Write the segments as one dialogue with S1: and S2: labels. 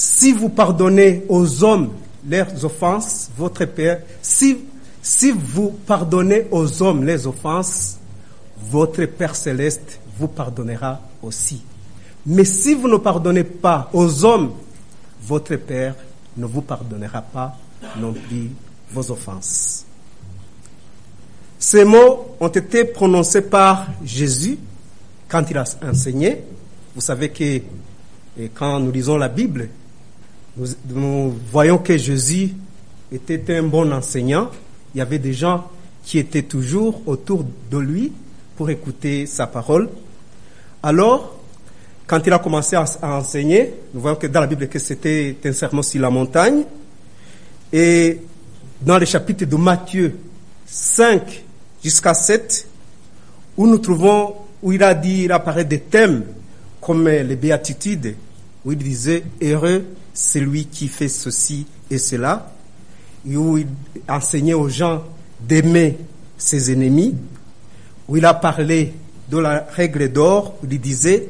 S1: si vous pardonnez aux hommes leurs offenses, votre Père, si, si vous pardonnez aux hommes les offenses, votre Père céleste vous pardonnera aussi. Mais si vous ne pardonnez pas aux hommes, votre Père ne vous pardonnera pas non plus vos offenses. Ces mots ont été prononcés par Jésus quand il a enseigné. Vous savez que quand nous lisons la Bible, nous, voyons que Jésus était un bon enseignant. Il y avait des gens qui étaient toujours autour de lui pour écouter sa parole. Alors, quand il a commencé à, enseigner, nous voyons que dans la Bible que c'était un sermon sur la montagne. Et dans le chapitre de Matthieu 5 jusqu'à 7, où nous trouvons, où il a dit, il apparaît des thèmes comme les béatitudes, où il disait heureux celui qui fait ceci et cela, où il enseignait aux gens d'aimer ses ennemis, où il a parlé de la règle d'or, où il disait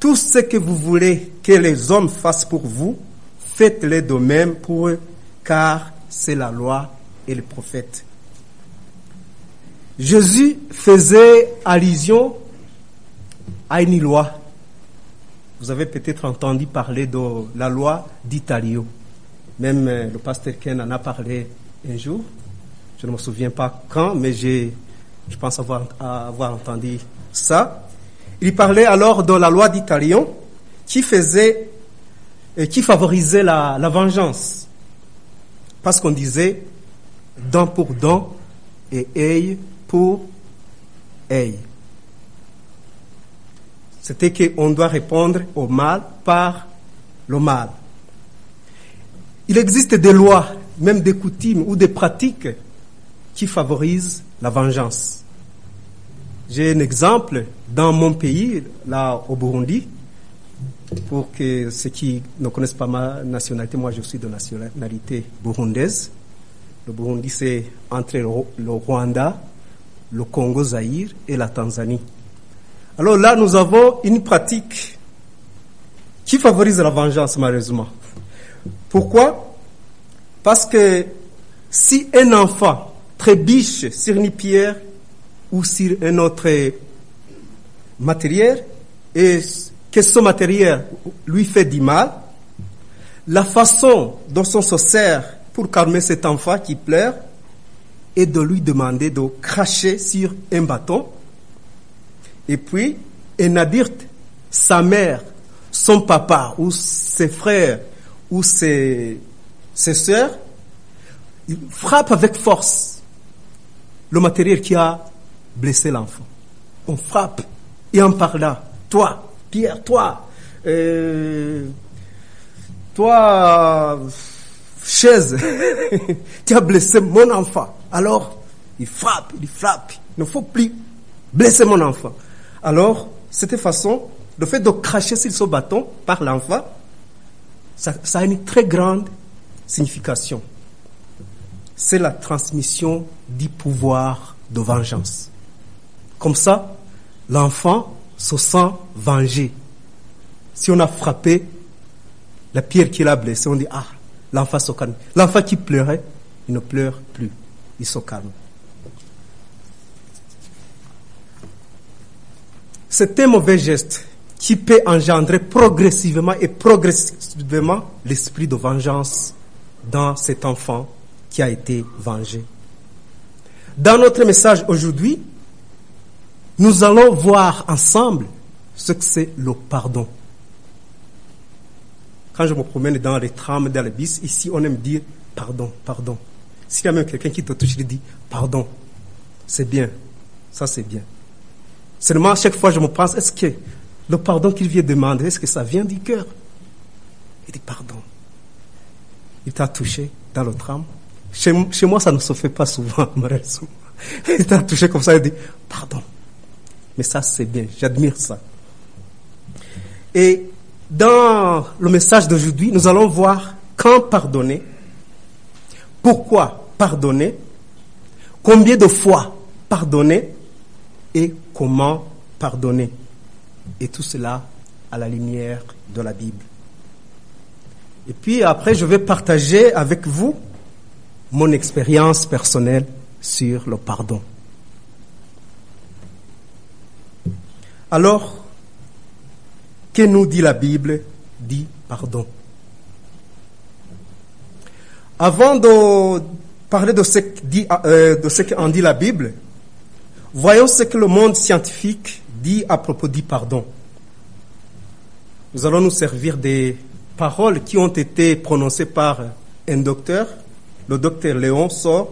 S1: tout ce que vous voulez que les hommes fassent pour vous, faites-le de même pour eux, car c'est la loi et le prophète. Jésus faisait allusion à une loi. Vous avez peut-être entendu parler de la loi d'Italio. Même le pasteur Ken en a parlé un jour. Je ne me souviens pas quand, mais je pense avoir, entendu ça. Il parlait alors de la loi d'Italion qui faisait et qui favorisait la, la vengeance. Parce qu'on disait dent pour dent et œil pour œil. C'était qu'on doit répondre au mal par le mal. Il existe des lois, même des coutumes ou des pratiques qui favorisent la vengeance. J'ai un exemple dans mon pays, là au Burundi, pour que ceux qui ne connaissent pas ma nationalité, moi je suis de nationalité burundaise. Le Burundi, c'est entre le Rwanda, le Congo Zaïre et la Tanzanie. Alors là, nous avons une pratique qui favorise la vengeance, malheureusement. Pourquoi? Parce que si un enfant trébiche sur une pierre ou sur un autre matériel et que ce matériel lui fait du mal, la façon dont on se sert pour calmer cet enfant qui pleure est de lui demander de cracher sur un bâton et puis un adulte, sa mère, son papa ou ses frères ou ses, ses sœurs, il frappe avec force le matériel qui a blessé l'enfant. On frappe et en parlant, toi, Pierre, toi, euh, toi, chaise, tu as blessé mon enfant. Alors, il frappe, il frappe. Il ne faut plus blesser mon enfant. Alors, cette façon, le fait de cracher sur ce bâton par l'enfant, ça, a une très grande signification. C'est la transmission du pouvoir de vengeance. Comme ça, l'enfant se sent vengé. Si on a frappé la pierre qui l'a blessé, on dit, ah, l'enfant se calme. L'enfant qui pleurait, il ne pleure plus. Il se calme. C'est un mauvais geste qui peut engendrer progressivement et progressivement l'esprit de vengeance dans cet enfant qui a été vengé. Dans notre message aujourd'hui, nous allons voir ensemble ce que c'est le pardon. Quand je me promène dans les trams, dans les ici on aime dire pardon, pardon. S'il y a même quelqu'un qui te touche, il dit pardon. C'est bien. Ça, c'est bien. Seulement, à chaque fois, je me pense, est-ce que le pardon qu'il vient demander, est-ce que ça vient du cœur? Il dit pardon. Il t'a touché dans le tram. Chez, chez, moi, ça ne se fait pas souvent, malheureusement. Il t'a touché comme ça, il dit pardon. Mais ça, c'est bien. J'admire ça. Et dans le message d'aujourd'hui, nous allons voir quand pardonner, pourquoi pardonner, combien de fois pardonner et comment pardonner. Et tout cela à la lumière de la Bible. Et puis après, je vais partager avec vous mon expérience personnelle sur le pardon. Alors, que nous dit la Bible dit pardon. Avant de parler de ce qu'en euh, qu dit la Bible, voyons ce que le monde scientifique dit à propos du pardon. Nous allons nous servir des paroles qui ont été prononcées par un docteur, le docteur Léon Sor,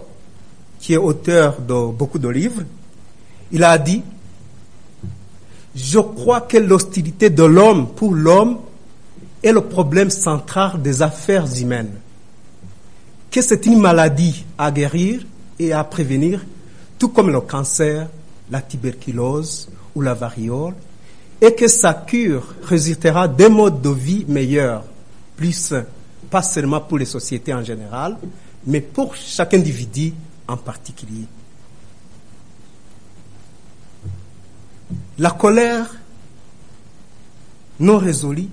S1: qui est auteur de beaucoup de livres. Il a dit, je crois que l'hostilité de l'homme pour l'homme est le problème central des affaires humaines. Que c'est une maladie à guérir et à prévenir, tout comme le cancer, la tuberculose ou la variole, et que sa cure résultera d'un mode de vie meilleur, plus sain, pas seulement pour les sociétés en général, mais pour chaque individu en particulier. La colère non résolue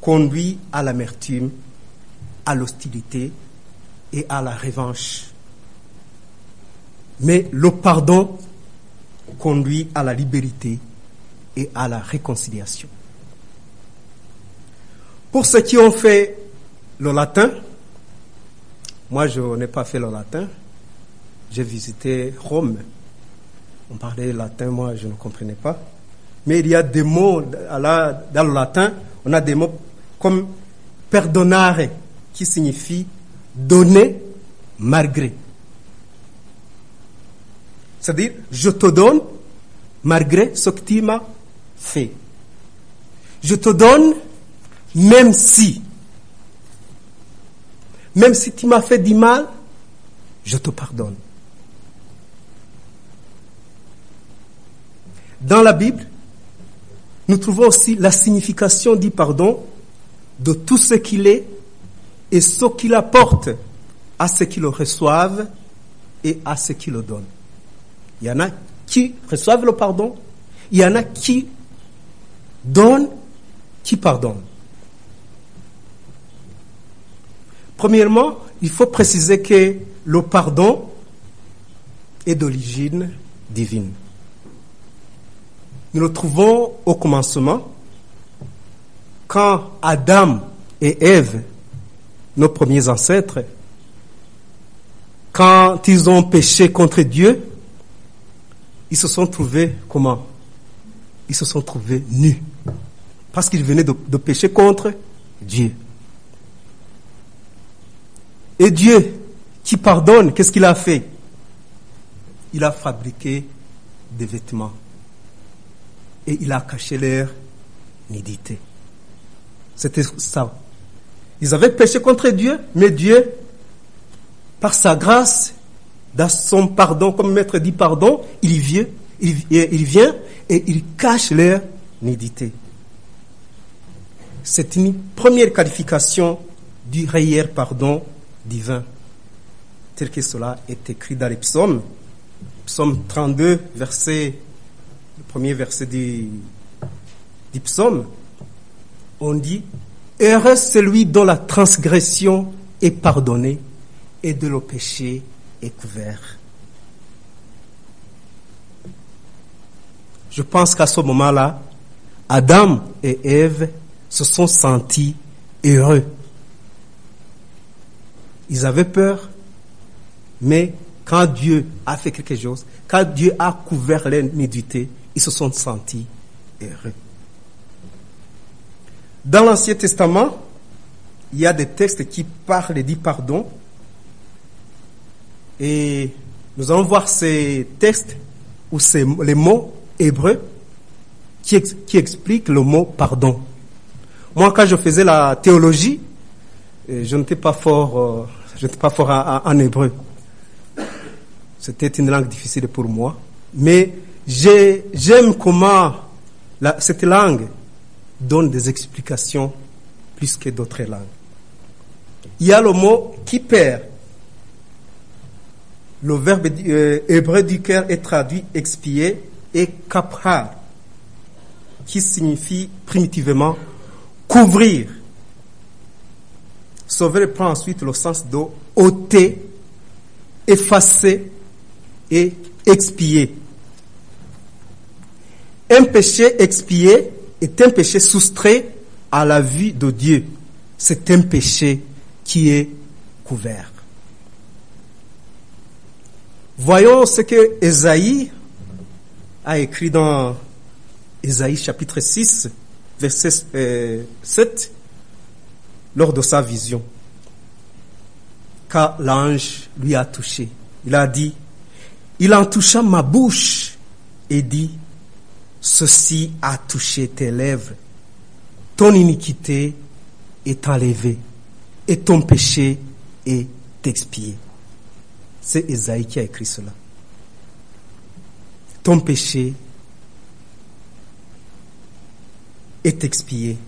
S1: conduit à l'amertume, à l'hostilité et à la revanche. Mais le pardon conduit à la liberté et à la réconciliation. Pour ceux qui ont fait le latin, moi je n'ai pas fait le latin, j'ai visité Rome on parlait latin, moi je ne comprenais pas. Mais il y a des mots dans le latin, on a des mots comme perdonare, qui signifie donner malgré. C'est-à-dire, je te donne malgré ce que tu m'as fait. Je te donne même si. Même si tu m'as fait du mal, je te pardonne. Dans la Bible, nous trouvons aussi la signification du pardon de tout ce qu'il est et ce qu'il apporte à ceux qui le reçoivent et à ceux qui le donnent. Il y en a qui reçoivent le pardon, il y en a qui donnent, qui pardonnent. Premièrement, il faut préciser que le pardon est d'origine divine. Nous le trouvons au commencement, quand Adam et Ève, nos premiers ancêtres, quand ils ont péché contre Dieu, ils se sont trouvés comment? Ils se sont trouvés nus. Parce qu'ils venaient de, de pécher contre Dieu. Et Dieu, qui pardonne, qu'est-ce qu'il a fait? Il a fabriqué des vêtements et il a caché leur nudité. C'était ça. Ils avaient péché contre Dieu, mais Dieu, par sa grâce, dans son pardon, comme maître dit pardon, il vient, il, vient et il cache leur nudité. C'est une première qualification du réel pardon divin, tel que cela est écrit dans les psaumes. Psaume 32, verset le premier verset du, du psaume, on dit Heureux celui dont la transgression est pardonnée et de le péché couvert. Je pense qu'à ce moment-là, Adam et Ève se sont sentis heureux. Ils avaient peur, mais quand Dieu a fait quelque chose, quand Dieu a couvert leur nudité, ils se sont sentis heureux. Dans l'Ancien Testament, il y a des textes qui parlent du pardon. Et nous allons voir ces textes ou ces, les mots hébreux qui, qui expliquent le mot pardon. Moi, quand je faisais la théologie, je n'étais pas fort, euh, je n'étais pas fort en, hébreu. C'était une langue difficile pour moi. Mais J'aime comment cette langue donne des explications plus que d'autres langues. Il y a le mot qui perd. Le verbe euh, hébreu du cœur est traduit expier et kaprar, qui signifie primitivement couvrir. Sauver prend ensuite le sens de ôter, effacer et expier. Un péché expié est un péché soustrait à la vue de Dieu. C'est un péché qui est couvert. Voyons ce que Esaïe a écrit dans Esaïe chapitre 6, verset euh, 7, lors de sa vision, quand l'ange lui a touché. Il a dit, il en toucha ma bouche et dit, ceci a touché tes lèvres, ton iniquité est enlevée et ton péché est expié. C'est Esaïe qui a écrit cela. Ton péché est expié.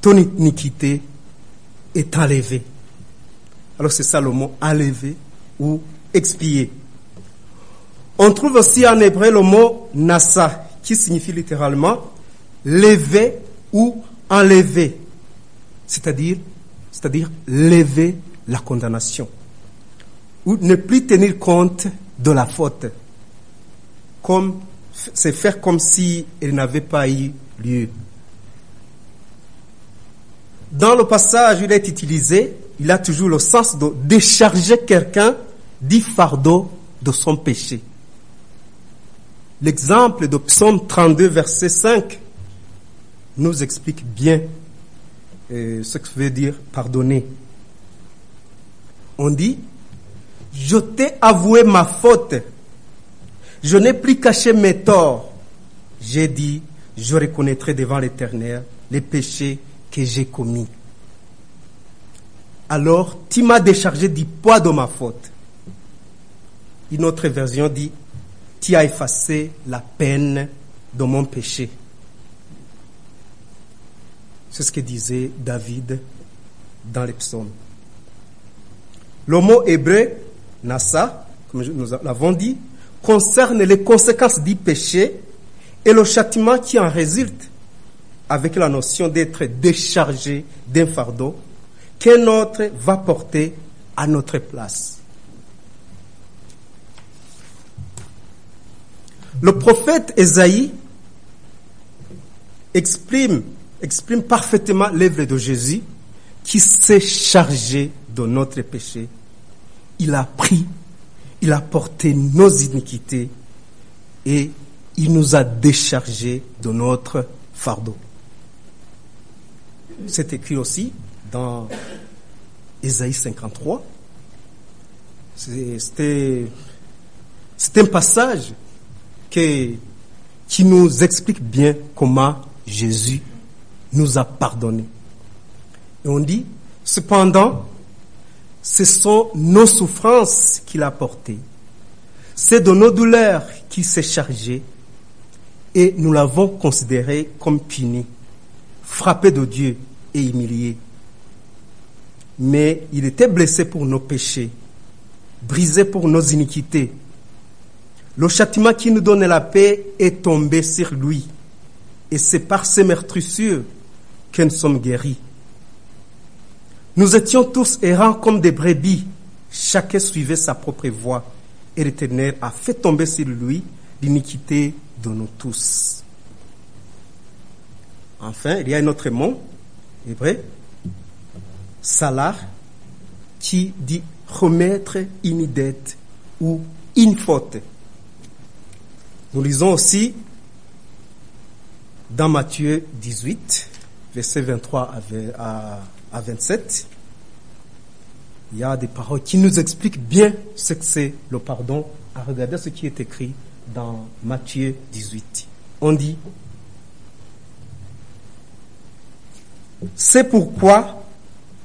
S1: Ton iniquité est enlevée. Alors c'est ça le mot enlevé ou expié. On trouve aussi en hébreu le mot nasa qui signifie littéralement lever ou enlever. C'est-à-dire, c'est-à-dire lever la condamnation ou ne plus tenir compte de la faute, comme c'est faire comme si elle n'avait pas eu lieu. Dans le passage, il est utilisé, il a toujours le sens de décharger quelqu'un du fardeau de son péché. L'exemple de Psaume 32, verset 5, nous explique bien euh, ce que veut dire pardonner. On dit, je t'ai avoué ma faute. Je n'ai plus caché mes torts. J'ai dit, je reconnaîtrai devant l'Éternel les péchés que j'ai commis. Alors, tu m'as déchargé du poids de ma faute. Une autre version dit, tu as effacé la peine de mon péché. C'est ce que disait David dans les psaumes. Le mot hébreu Nassa, comme nous l'avons dit, concerne les conséquences du péché et le châtiment qui en résulte, avec la notion d'être déchargé d'un fardeau qu'un autre va porter à notre place. Le prophète Esaïe exprime, exprime parfaitement l'œuvre de Jésus qui s'est chargé de notre péché il a pris, il a porté nos iniquités et il nous a déchargés de notre fardeau. C'est écrit aussi dans Ésaïe 53. C'est un passage qui nous explique bien comment Jésus nous a pardonné. Et on dit, cependant, ce sont nos souffrances qu'il a portées. C'est de nos douleurs qu'il s'est chargé et nous l'avons considéré comme puni, frappé de Dieu et humilié. Mais il était blessé pour nos péchés, brisé pour nos iniquités. Le châtiment qui nous donne la paix est tombé sur lui. Et c'est par ses meurtrissures que nous sommes guéris. Nous étions tous errants comme des brebis. Chacun suivait sa propre voie. Et l'Éternel a fait tomber sur lui l'iniquité de nous tous. Enfin, il y a un autre mot, hébreu, salar, qui dit remettre une dette ou une faute. Nous lisons aussi dans Matthieu 18, verset 23 à à 27, il y a des paroles qui nous expliquent bien ce que c'est le pardon. À regarder ce qui est écrit dans Matthieu 18. On dit, c'est pourquoi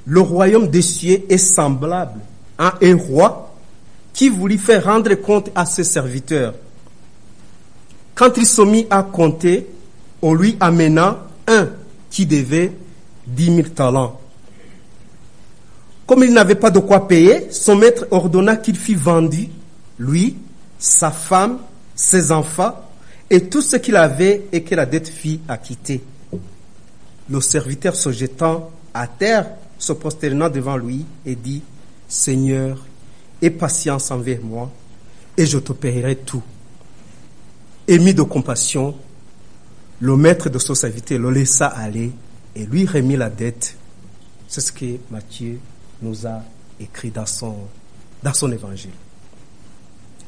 S1: le royaume des cieux est semblable à un roi qui voulut faire rendre compte à ses serviteurs. Quand il se mit à compter, on lui amena un qui devait dix mille talents. Comme il n'avait pas de quoi payer, son maître ordonna qu'il fût vendu, lui, sa femme, ses enfants et tout ce qu'il avait et que la dette fit acquitter. Le serviteur se jetant à terre se prosternant devant lui et dit, Seigneur, aie patience envers moi, et je te paierai tout. Émis de compassion, le maître de son serviteur le laissa aller et lui remit la dette. C'est ce que Matthieu nous a écrit dans son, dans son évangile.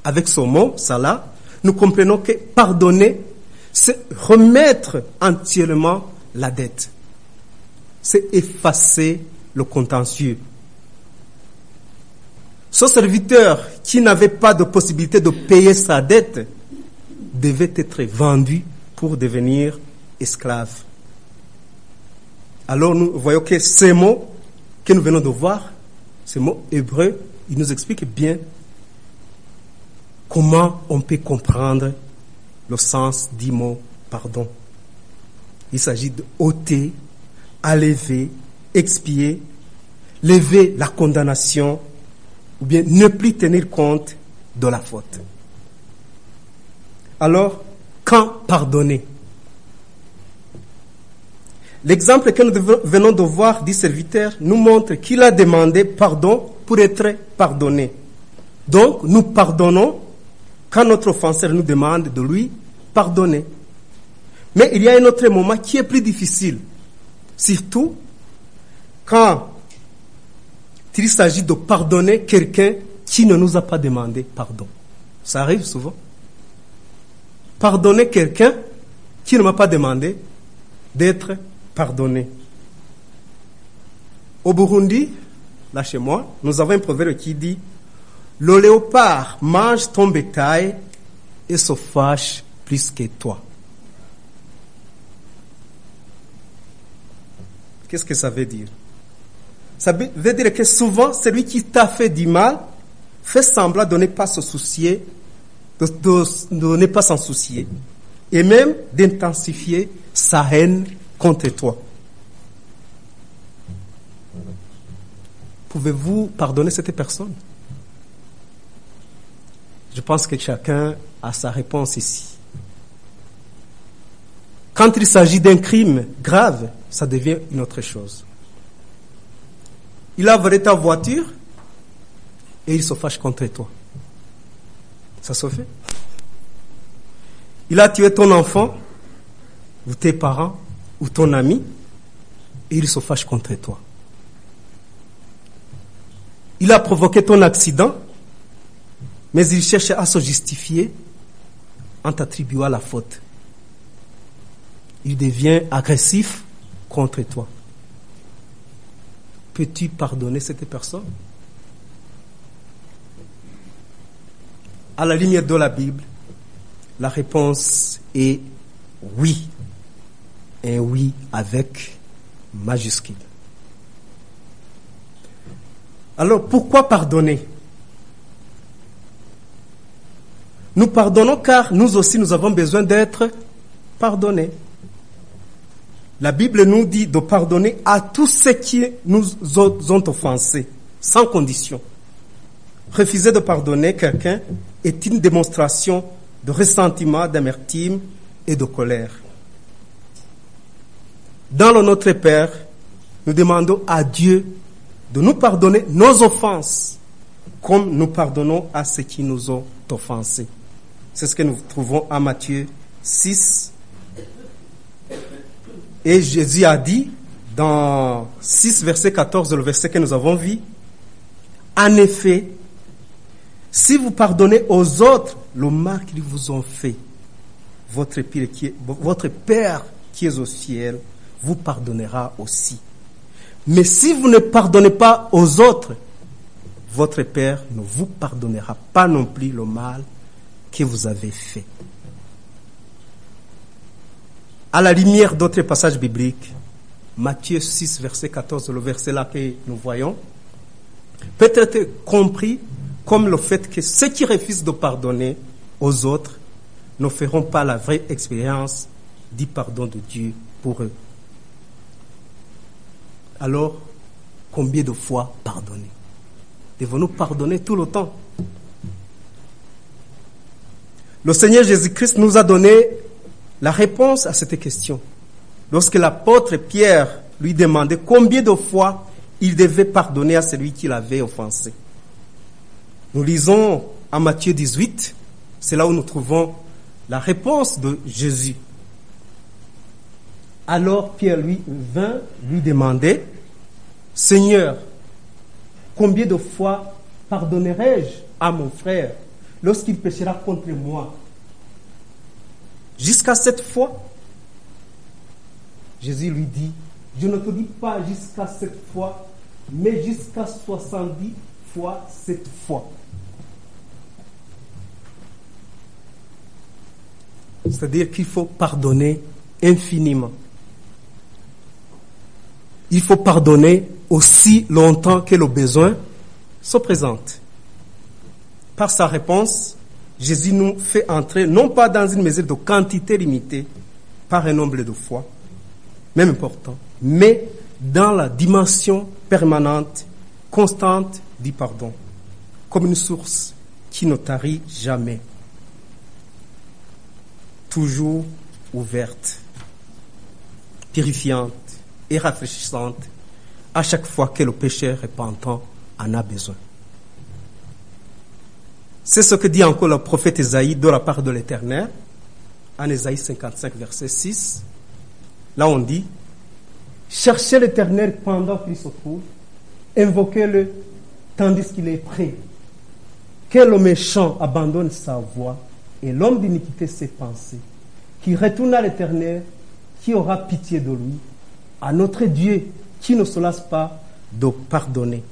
S1: Avec ce mot, là, nous comprenons que pardonner, c'est remettre entièrement la dette. C'est effacer le contentieux. Ce serviteur qui n'avait pas de possibilité de payer sa dette devait être vendu pour devenir esclave. Alors nous voyons que ces mots que nous venons de voir, ces mots hébreux, ils nous expliquent bien comment on peut comprendre le sens du mot pardon. Il s'agit de ôter, enlever, expier, lever la condamnation ou bien ne plus tenir compte de la faute. Alors, quand pardonner? L'exemple que nous venons de voir du serviteur nous montre qu'il a demandé pardon pour être pardonné. Donc, nous pardonnons quand notre offenseur nous demande de lui pardonner. Mais il y a un autre moment qui est plus difficile, surtout quand il s'agit de pardonner quelqu'un qui ne nous a pas demandé pardon. Ça arrive souvent. Pardonner quelqu'un qui ne m'a pas demandé d'être pardonné. Au Burundi, là chez moi, nous avons un proverbe qui dit Le léopard mange ton bétail et se fâche plus que toi. Qu'est-ce que ça veut dire? Ça veut dire que souvent, celui qui t'a fait du mal fait semblant de ne pas se soucier, de ne pas s'en soucier, et même d'intensifier sa haine contre toi. Pouvez-vous pardonner cette personne? Je pense que chacun a sa réponse ici. Quand il s'agit d'un crime grave, ça devient une autre chose. Il a volé ta voiture et il se fâche contre toi. Ça se fait? Il a tué ton enfant ou tes parents ton ami et il se fâche contre toi. Il a provoqué ton accident, mais il cherche à se justifier en t'attribuant la faute. Il devient agressif contre toi. Peux-tu pardonner cette personne? À la lumière de la Bible, la réponse est oui. Un oui avec majuscule. Alors pourquoi pardonner? Nous pardonnons car nous aussi nous avons besoin d'être pardonnés. La Bible nous dit de pardonner à tous ceux qui nous ont offensés, sans condition. Refuser de pardonner quelqu'un est une démonstration de ressentiment, d'amertume et de colère. Dans le Notre Père, nous demandons à Dieu de nous pardonner nos offenses, comme nous pardonnons à ceux qui nous ont offensés. C'est ce que nous trouvons à Matthieu 6. Et Jésus a dit dans 6, verset 14, le verset que nous avons vu, en effet, si vous pardonnez aux autres le mal qu'ils vous ont fait, votre, votre Père qui est au ciel vous pardonnera aussi. Mais si vous ne pardonnez pas aux autres, votre Père ne vous pardonnera pas non plus le mal que vous avez fait. À la lumière d'autres passages bibliques, Matthieu 6, verset 14, le verset là que nous voyons, peut être compris comme le fait que ceux qui refusent de pardonner aux autres ne feront pas la vraie expérience du pardon de Dieu pour eux. Alors, combien de fois pardonner Devons-nous pardonner tout le temps Le Seigneur Jésus-Christ nous a donné la réponse à cette question. Lorsque l'apôtre Pierre lui demandait combien de fois il devait pardonner à celui qui l'avait offensé. Nous lisons à Matthieu 18, c'est là où nous trouvons la réponse de Jésus. Alors Pierre lui vint lui demander, Seigneur, combien de fois pardonnerai-je à mon frère lorsqu'il péchera contre moi? Jusqu'à cette fois? Jésus lui dit, je ne te dis pas jusqu'à cette fois, mais jusqu'à 70 fois cette fois. C'est-à-dire qu'il faut pardonner infiniment. Il faut pardonner aussi longtemps que le besoin se présente. Par sa réponse, Jésus nous fait entrer non pas dans une mesure de quantité limitée par un nombre de fois, même important, mais dans la dimension permanente, constante du pardon, comme une source qui ne tarit jamais, toujours ouverte, purifiante et rafraîchissante à chaque fois que le pécheur repentant en a besoin. C'est ce que dit encore le prophète Esaïe de la part de l'Éternel, en Esaïe 55, verset 6. Là, on dit Cherchez l'Éternel pendant qu'il se trouve, invoquez-le tandis qu'il est prêt. Que le méchant abandonne sa voie et l'homme d'iniquité ses pensées, qui retourne à l'Éternel, qui aura pitié de lui, à notre Dieu, qui ne se lasse pas de pardonner.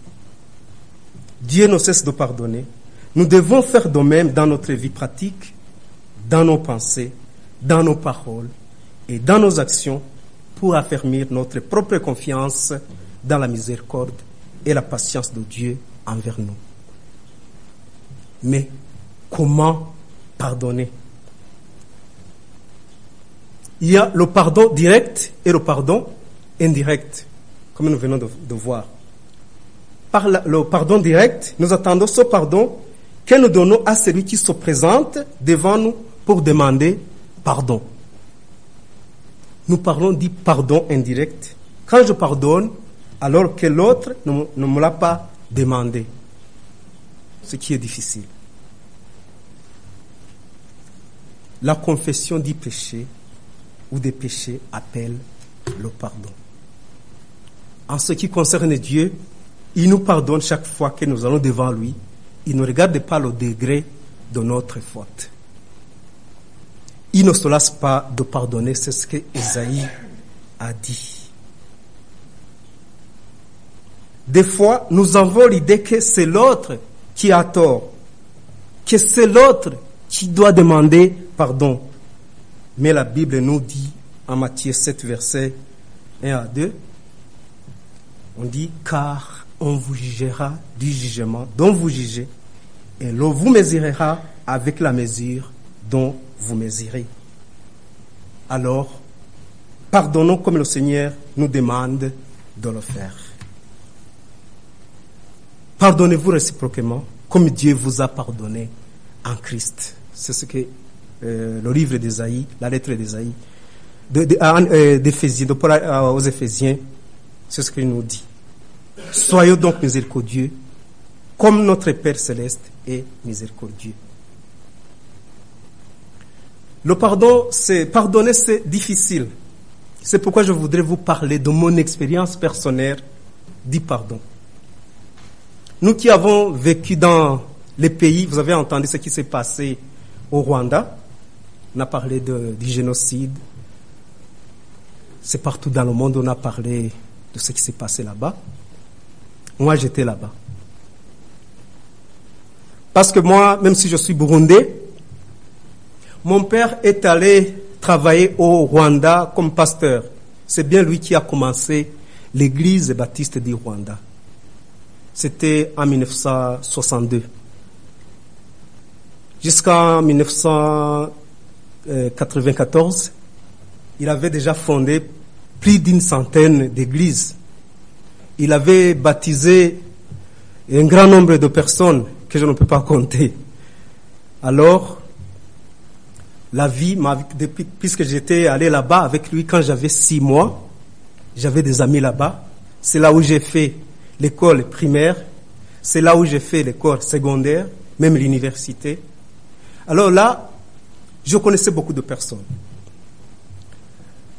S1: Dieu ne cesse de pardonner. Nous devons faire de même dans notre vie pratique, dans nos pensées, dans nos paroles et dans nos actions pour affermir notre propre confiance dans la miséricorde et la patience de Dieu envers nous. Mais comment pardonner? Il y a le pardon direct et le pardon indirect, comme nous venons de, voir. Par le pardon direct, nous attendons ce pardon que nous donnons à celui qui se présente devant nous pour demander pardon. Nous parlons du pardon indirect. Quand je pardonne, alors que l'autre ne, ne me l'a pas demandé, ce qui est difficile. La confession du péché ou des péchés appelle le pardon. En ce qui concerne Dieu, il nous pardonne chaque fois que nous allons devant lui. Il ne regarde pas le degré de notre faute. Il ne se lasse pas de pardonner, c'est ce que Isaïe a dit. Des fois, nous avons l'idée que c'est l'autre qui a tort, que c'est l'autre qui doit demander pardon. Mais la Bible nous dit en Matthieu 7, verset 1 à 2, on dit, car on vous jugera du jugement dont vous jugez, et l'on vous mesurera avec la mesure dont vous mesurez. Alors, pardonnons comme le Seigneur nous demande de le faire. Pardonnez-vous réciproquement comme Dieu vous a pardonné en Christ. C'est ce que euh, le livre d'Ésaïe, la lettre d'Ésaïe, de, aux Éphésiens, c'est ce qu'il nous dit. Soyons donc miséricordieux, comme notre Père céleste est miséricordieux. Le pardon, c'est pardonner, c'est difficile. C'est pourquoi je voudrais vous parler de mon expérience personnelle du pardon. Nous qui avons vécu dans les pays, vous avez entendu ce qui s'est passé au Rwanda. On a parlé de, du génocide. C'est partout dans le monde, on a parlé de ce qui s'est passé là-bas. Moi, j'étais là-bas. Parce que moi, même si je suis burundais, mon père est allé travailler au Rwanda comme pasteur. C'est bien lui qui a commencé l'église baptiste du Rwanda. C'était en 1962. Jusqu'en 1994, il avait déjà fondé plus d'une centaine d'églises. Il avait baptisé un grand nombre de personnes que je ne peux pas compter. Alors, la vie, depuis, puisque j'étais allé là-bas avec lui quand j'avais six mois, j'avais des amis là-bas. C'est là où j'ai fait l'école primaire, c'est là où j'ai fait l'école secondaire, même l'université. Alors là, je connaissais beaucoup de personnes.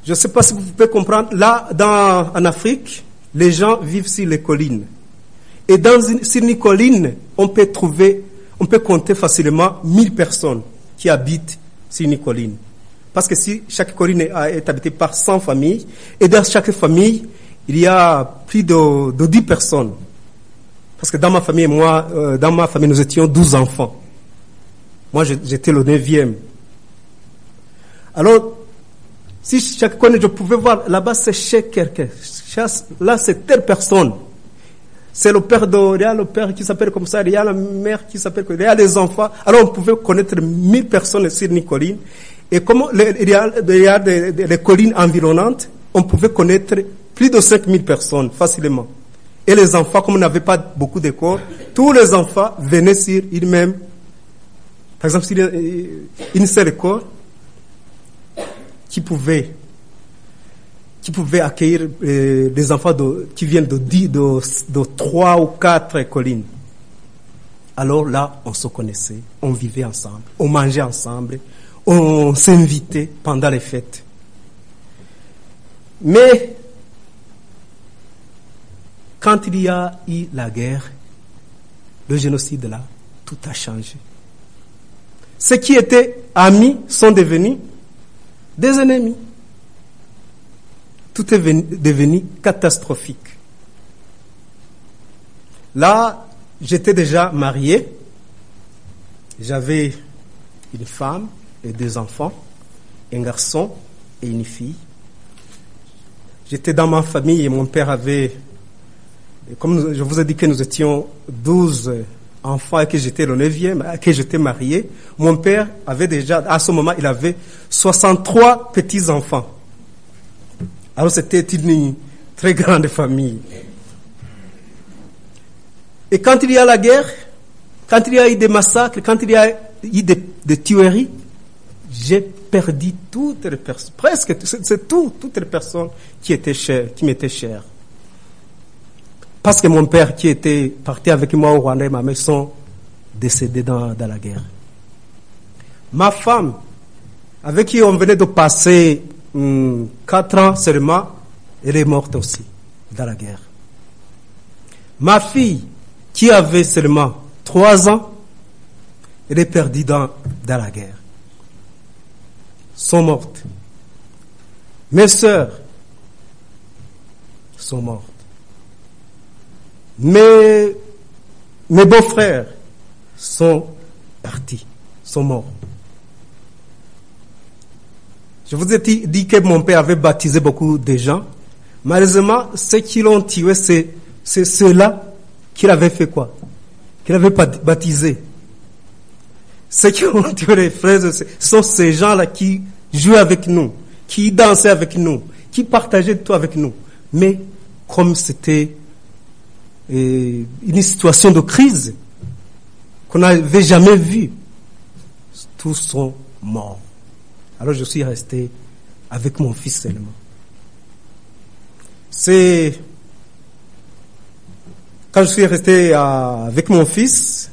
S1: Je ne sais pas si vous pouvez comprendre. Là, dans, en Afrique, les gens vivent sur les collines. Et dans une, sur une colline, on peut trouver, on peut compter facilement 1000 personnes qui habitent sur une colline. Parce que si chaque colline est, habitée par 100 familles, et dans chaque famille, il y a plus de, de 10 personnes. Parce que dans ma famille, moi, euh, dans ma famille, nous étions 12 enfants. Moi, j'étais le neuvième. Alors, si chaque coin, je pouvais voir, là-bas, c'est chez quelqu'un. Là, c'est telle personne. C'est le père de, il y a le père qui s'appelle comme ça, il y a la mère qui s'appelle comme ça, il y a les enfants. Alors, on pouvait connaître mille personnes sur une colline. Et comme il y a, des, collines environnantes, on pouvait connaître plus de 5000 personnes facilement. Et les enfants, comme on n'avait pas beaucoup d'école, tous les enfants venaient sur une même, par exemple, sur une seule école qui pouvait, qui accueillir euh, des enfants qui viennent de, de trois ou quatre collines. Alors là, on se connaissait, on vivait ensemble, on mangeait ensemble, on s'invitait pendant les fêtes. Mais quand il y a eu la guerre, le génocide là, tout a changé. Ceux qui étaient amis sont devenus des ennemis. Tout est devenu catastrophique. Là, j'étais déjà marié. J'avais une femme et deux enfants, un garçon et une fille. J'étais dans ma famille et mon père avait, comme je vous ai dit que nous étions 12 enfant et que j'étais le neuvième, euh, que j'étais marié, mon père avait déjà, à ce moment, il avait 63 petits-enfants. Alors c'était une très grande famille. Et quand il y a la guerre, quand il y a eu des massacres, quand il y a eu des, tueries, j'ai perdu toutes les personnes, presque c'est tout, toutes les personnes qui étaient chères, qui m'étaient chères. Parce que mon père qui était parti avec moi au Rwanda et ma mère sont décédés dans, dans la guerre. Ma femme, avec qui on venait de passer hum, quatre ans seulement, elle est morte aussi dans la guerre. Ma fille, qui avait seulement trois ans, elle est perdue dans, dans la guerre. Sont mortes. Mes sœurs sont mortes. Mes, mes beaux-frères sont partis, sont morts. Je vous ai dit que mon père avait baptisé beaucoup de gens. Malheureusement, ceux qui l'ont tué, c'est, c'est ceux-là qu'il avait fait quoi? Qu'il avait baptisé. Ceux qui ont tué les frères, ce sont ces gens-là qui jouaient avec nous, qui dansaient avec nous, qui partageaient tout avec nous. Mais comme c'était une situation de crise qu'on n'avait jamais vue, tous sont morts. Alors je suis resté avec mon fils seulement. C'est quand je suis resté avec mon fils,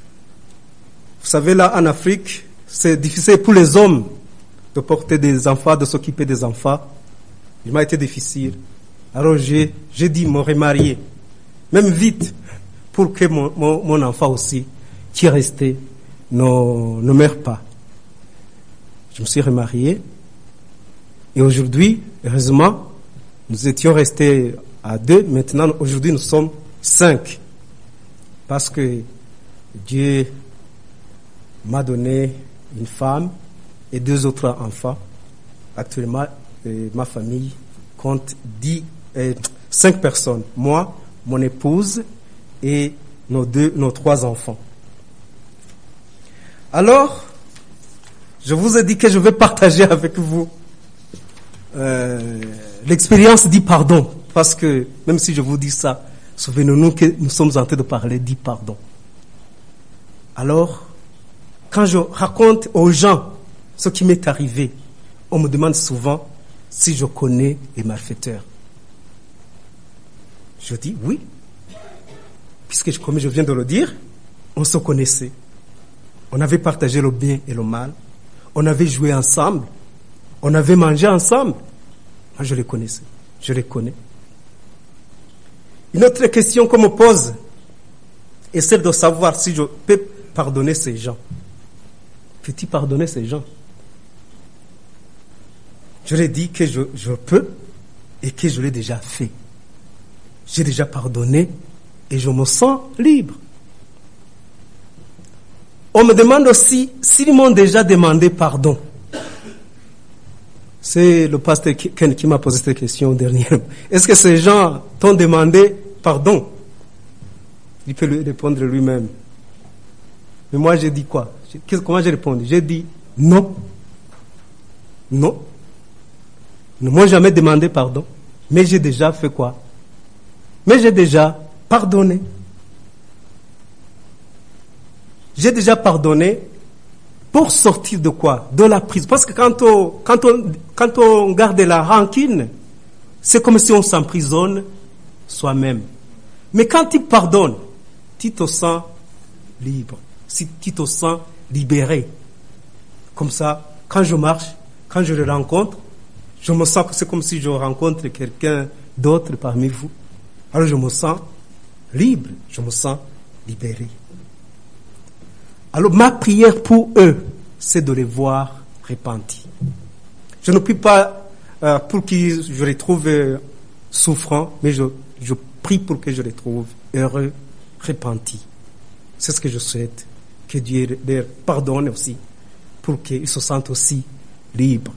S1: vous savez là en Afrique, c'est difficile pour les hommes de porter des enfants, de s'occuper des enfants. Il m'a été difficile. Alors j'ai dit me remarier, même vite, pour que mon, mon, enfant aussi, qui est resté, ne, ne meure pas. Je me suis remarié. Et aujourd'hui, heureusement, nous étions restés à deux. Maintenant, aujourd'hui, nous sommes cinq. Parce que Dieu m'a donné une femme et deux autres enfants. Actuellement, euh, ma famille compte dix, euh, cinq personnes. Moi, mon épouse et nos trois enfants. Alors, je vous ai dit que je vais partager avec vous euh, l'expérience dit pardon, parce que même si je vous dis ça, souvenez-nous que nous sommes en train de parler dit pardon. Alors, quand je raconte aux gens ce qui m'est arrivé, on me demande souvent si je connais les malfaiteurs. Je dis oui. puisque comme je viens de le dire, on se connaissait. On avait partagé le bien et le mal. On avait joué ensemble. On avait mangé ensemble. Moi, je les connaissais. Je les connais. Une autre question qu'on me pose est celle de savoir si je peux pardonner ces gens. Peux-tu pardonner ces gens? Je l'ai dit que je, je peux et que je l'ai déjà fait. J'ai déjà pardonné et je me sens libre. On me demande aussi s'ils m'ont déjà demandé pardon. C'est le pasteur Ken qui m'a posé cette question dernièrement. Est-ce que ces gens t'ont demandé pardon? Il peut lui répondre lui-même. Mais moi, j'ai dit quoi? Comment j'ai répondu? J'ai dit non. Non. Ils ne m'ont jamais demandé pardon. Mais j'ai déjà fait quoi? Mais j'ai déjà pardonné. J'ai déjà pardonné pour sortir de quoi? De la prison. Parce que quand on, quand on, quand on garde la rancune, c'est comme si on s'emprisonne soi-même. Mais quand tu pardonnes, tu te sens libre, si tu te sens libéré. Comme ça, quand je marche, quand je le rencontre, je me sens que c'est comme si je rencontre quelqu'un d'autre parmi vous. Alors je me sens libre, je me sens libéré. Alors ma prière pour eux, c'est de les voir repentis. Je ne prie pas euh, pour qu'ils je les trouve euh, souffrants, mais je, prie pour que je les trouve heureux, repentis. C'est ce que je souhaite, que Dieu leur pardonne aussi, pour qu'ils se sentent aussi libres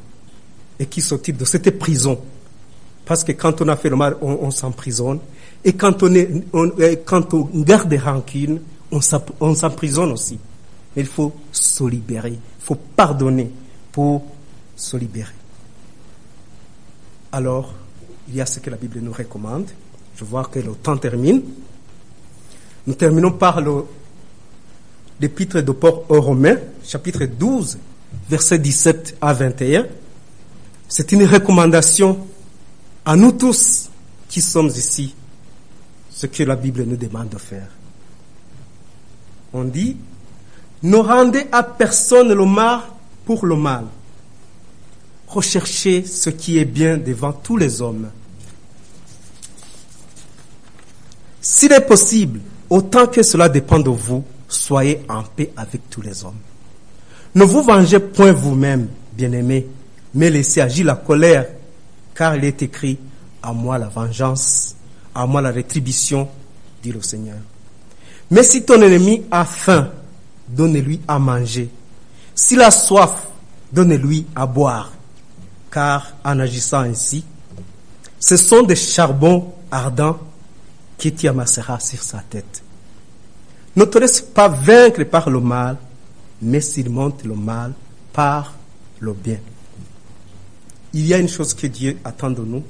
S1: et qu'ils sortent de cette prison. Parce que quand on a fait le mal, on s'emprisonne. Et quand on, est, on, quand on garde des rancunes, on s'emprisonne aussi. Mais il faut se libérer. Il faut pardonner pour se libérer. Alors, il y a ce que la Bible nous recommande. Je vois que le temps termine. Nous terminons par l'épître de Paul aux Romains, chapitre 12, versets 17 à 21. C'est une recommandation à nous tous qui sommes ici, ce que la Bible nous demande de faire. On dit, ne rendez à personne le mal pour le mal. Recherchez ce qui est bien devant tous les hommes. S'il est possible, autant que cela dépend de vous, soyez en paix avec tous les hommes. Ne vous vengez point vous-même, bien-aimés, mais laissez agir la colère, car il est écrit, à moi la vengeance, à moi la rétribution, dit le Seigneur. Mais si ton ennemi a faim, donne-lui à manger. S'il a soif, donne-lui à boire. Car en agissant ainsi, ce sont des charbons ardents qui t'y amassera sur sa tête. Ne te laisse pas vaincre par le mal, mais surmonte le mal par le bien. Il y a une chose que Dieu attend de nous.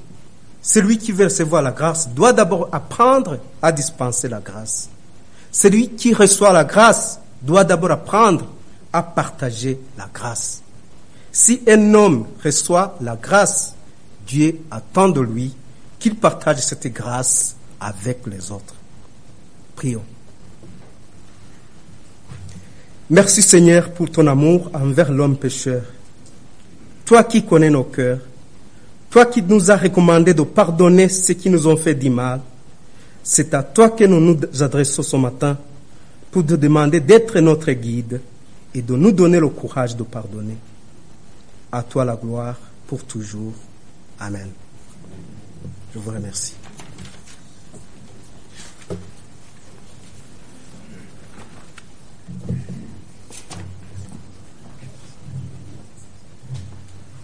S1: Celui qui veut recevoir la grâce doit d'abord apprendre à dispenser la grâce. Celui qui reçoit la grâce doit d'abord apprendre à partager la grâce. Si un homme reçoit la grâce, Dieu attend de lui qu'il partage cette grâce avec les autres. Prions. Merci Seigneur pour ton amour envers l'homme pécheur. Toi qui connais nos cœurs, toi qui nous as recommandé de pardonner ceux qui nous ont fait du mal, c'est à toi que nous nous adressons ce matin pour te demander d'être notre guide et de nous donner le courage de pardonner. À toi la gloire pour toujours. Amen. Je vous remercie.